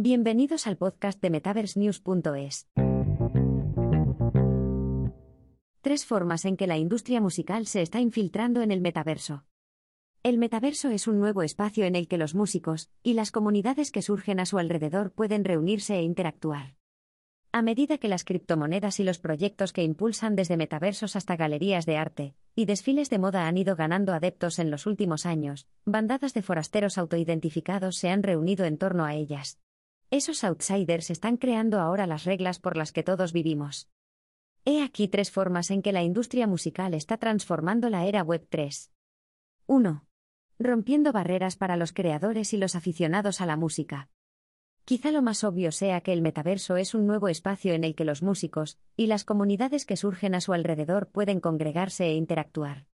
Bienvenidos al podcast de MetaverseNews.es. Tres formas en que la industria musical se está infiltrando en el metaverso. El metaverso es un nuevo espacio en el que los músicos y las comunidades que surgen a su alrededor pueden reunirse e interactuar. A medida que las criptomonedas y los proyectos que impulsan desde metaversos hasta galerías de arte y desfiles de moda han ido ganando adeptos en los últimos años, bandadas de forasteros autoidentificados se han reunido en torno a ellas. Esos outsiders están creando ahora las reglas por las que todos vivimos. He aquí tres formas en que la industria musical está transformando la era Web 3. 1. Rompiendo barreras para los creadores y los aficionados a la música. Quizá lo más obvio sea que el metaverso es un nuevo espacio en el que los músicos y las comunidades que surgen a su alrededor pueden congregarse e interactuar.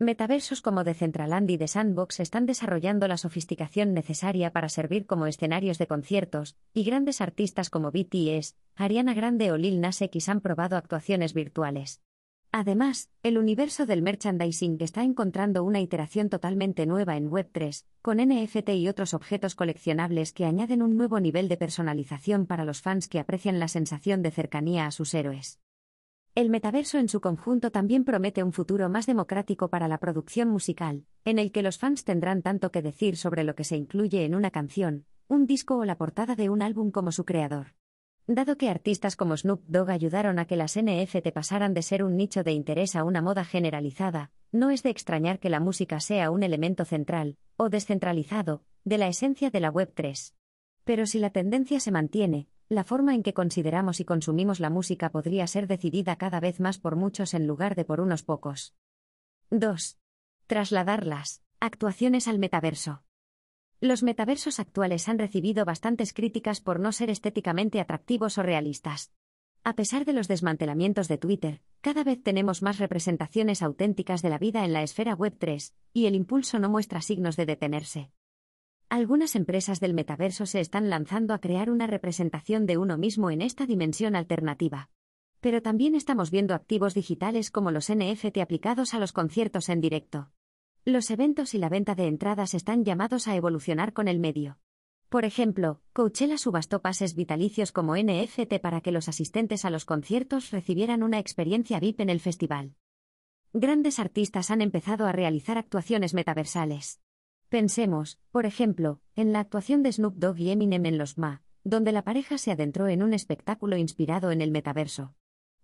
Metaversos como Decentraland y The Sandbox están desarrollando la sofisticación necesaria para servir como escenarios de conciertos, y grandes artistas como BTS, Ariana Grande o Lil Nas X han probado actuaciones virtuales. Además, el universo del merchandising está encontrando una iteración totalmente nueva en Web3, con NFT y otros objetos coleccionables que añaden un nuevo nivel de personalización para los fans que aprecian la sensación de cercanía a sus héroes. El metaverso en su conjunto también promete un futuro más democrático para la producción musical, en el que los fans tendrán tanto que decir sobre lo que se incluye en una canción, un disco o la portada de un álbum como su creador. Dado que artistas como Snoop Dogg ayudaron a que las NFT pasaran de ser un nicho de interés a una moda generalizada, no es de extrañar que la música sea un elemento central, o descentralizado, de la esencia de la Web 3. Pero si la tendencia se mantiene, la forma en que consideramos y consumimos la música podría ser decidida cada vez más por muchos en lugar de por unos pocos. 2. Trasladarlas. Actuaciones al metaverso. Los metaversos actuales han recibido bastantes críticas por no ser estéticamente atractivos o realistas. A pesar de los desmantelamientos de Twitter, cada vez tenemos más representaciones auténticas de la vida en la esfera Web 3, y el impulso no muestra signos de detenerse. Algunas empresas del metaverso se están lanzando a crear una representación de uno mismo en esta dimensión alternativa. Pero también estamos viendo activos digitales como los NFT aplicados a los conciertos en directo. Los eventos y la venta de entradas están llamados a evolucionar con el medio. Por ejemplo, Coachella subastó pases vitalicios como NFT para que los asistentes a los conciertos recibieran una experiencia VIP en el festival. Grandes artistas han empezado a realizar actuaciones metaversales. Pensemos, por ejemplo, en la actuación de Snoop Dogg y Eminem en Los Ma, donde la pareja se adentró en un espectáculo inspirado en el metaverso.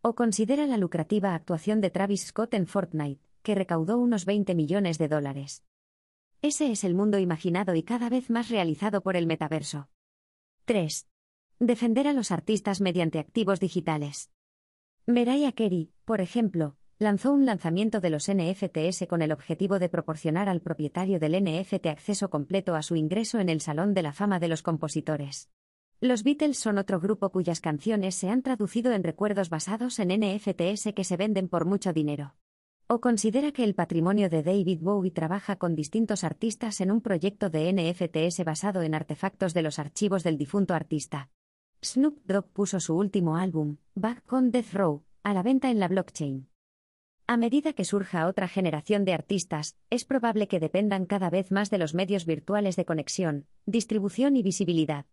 O considera la lucrativa actuación de Travis Scott en Fortnite, que recaudó unos 20 millones de dólares. Ese es el mundo imaginado y cada vez más realizado por el metaverso. 3. Defender a los artistas mediante activos digitales. Mariah Carey, por ejemplo, lanzó un lanzamiento de los NFTs con el objetivo de proporcionar al propietario del NFT acceso completo a su ingreso en el Salón de la Fama de los Compositores. Los Beatles son otro grupo cuyas canciones se han traducido en recuerdos basados en NFTs que se venden por mucho dinero. ¿O considera que el patrimonio de David Bowie trabaja con distintos artistas en un proyecto de NFTs basado en artefactos de los archivos del difunto artista? Snoop Dogg puso su último álbum, Back on Death Row, a la venta en la blockchain. A medida que surja otra generación de artistas, es probable que dependan cada vez más de los medios virtuales de conexión, distribución y visibilidad.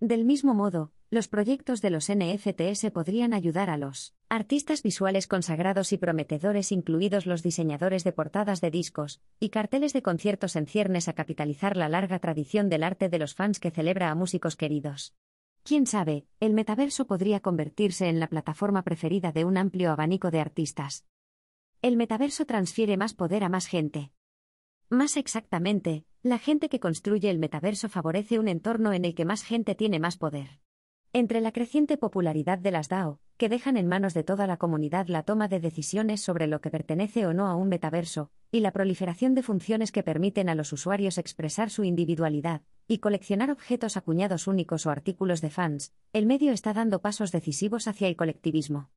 Del mismo modo, los proyectos de los NFTs podrían ayudar a los artistas visuales consagrados y prometedores, incluidos los diseñadores de portadas de discos y carteles de conciertos en ciernes, a capitalizar la larga tradición del arte de los fans que celebra a músicos queridos. Quién sabe, el metaverso podría convertirse en la plataforma preferida de un amplio abanico de artistas. El metaverso transfiere más poder a más gente. Más exactamente, la gente que construye el metaverso favorece un entorno en el que más gente tiene más poder. Entre la creciente popularidad de las DAO, que dejan en manos de toda la comunidad la toma de decisiones sobre lo que pertenece o no a un metaverso, y la proliferación de funciones que permiten a los usuarios expresar su individualidad, y coleccionar objetos acuñados únicos o artículos de fans, el medio está dando pasos decisivos hacia el colectivismo.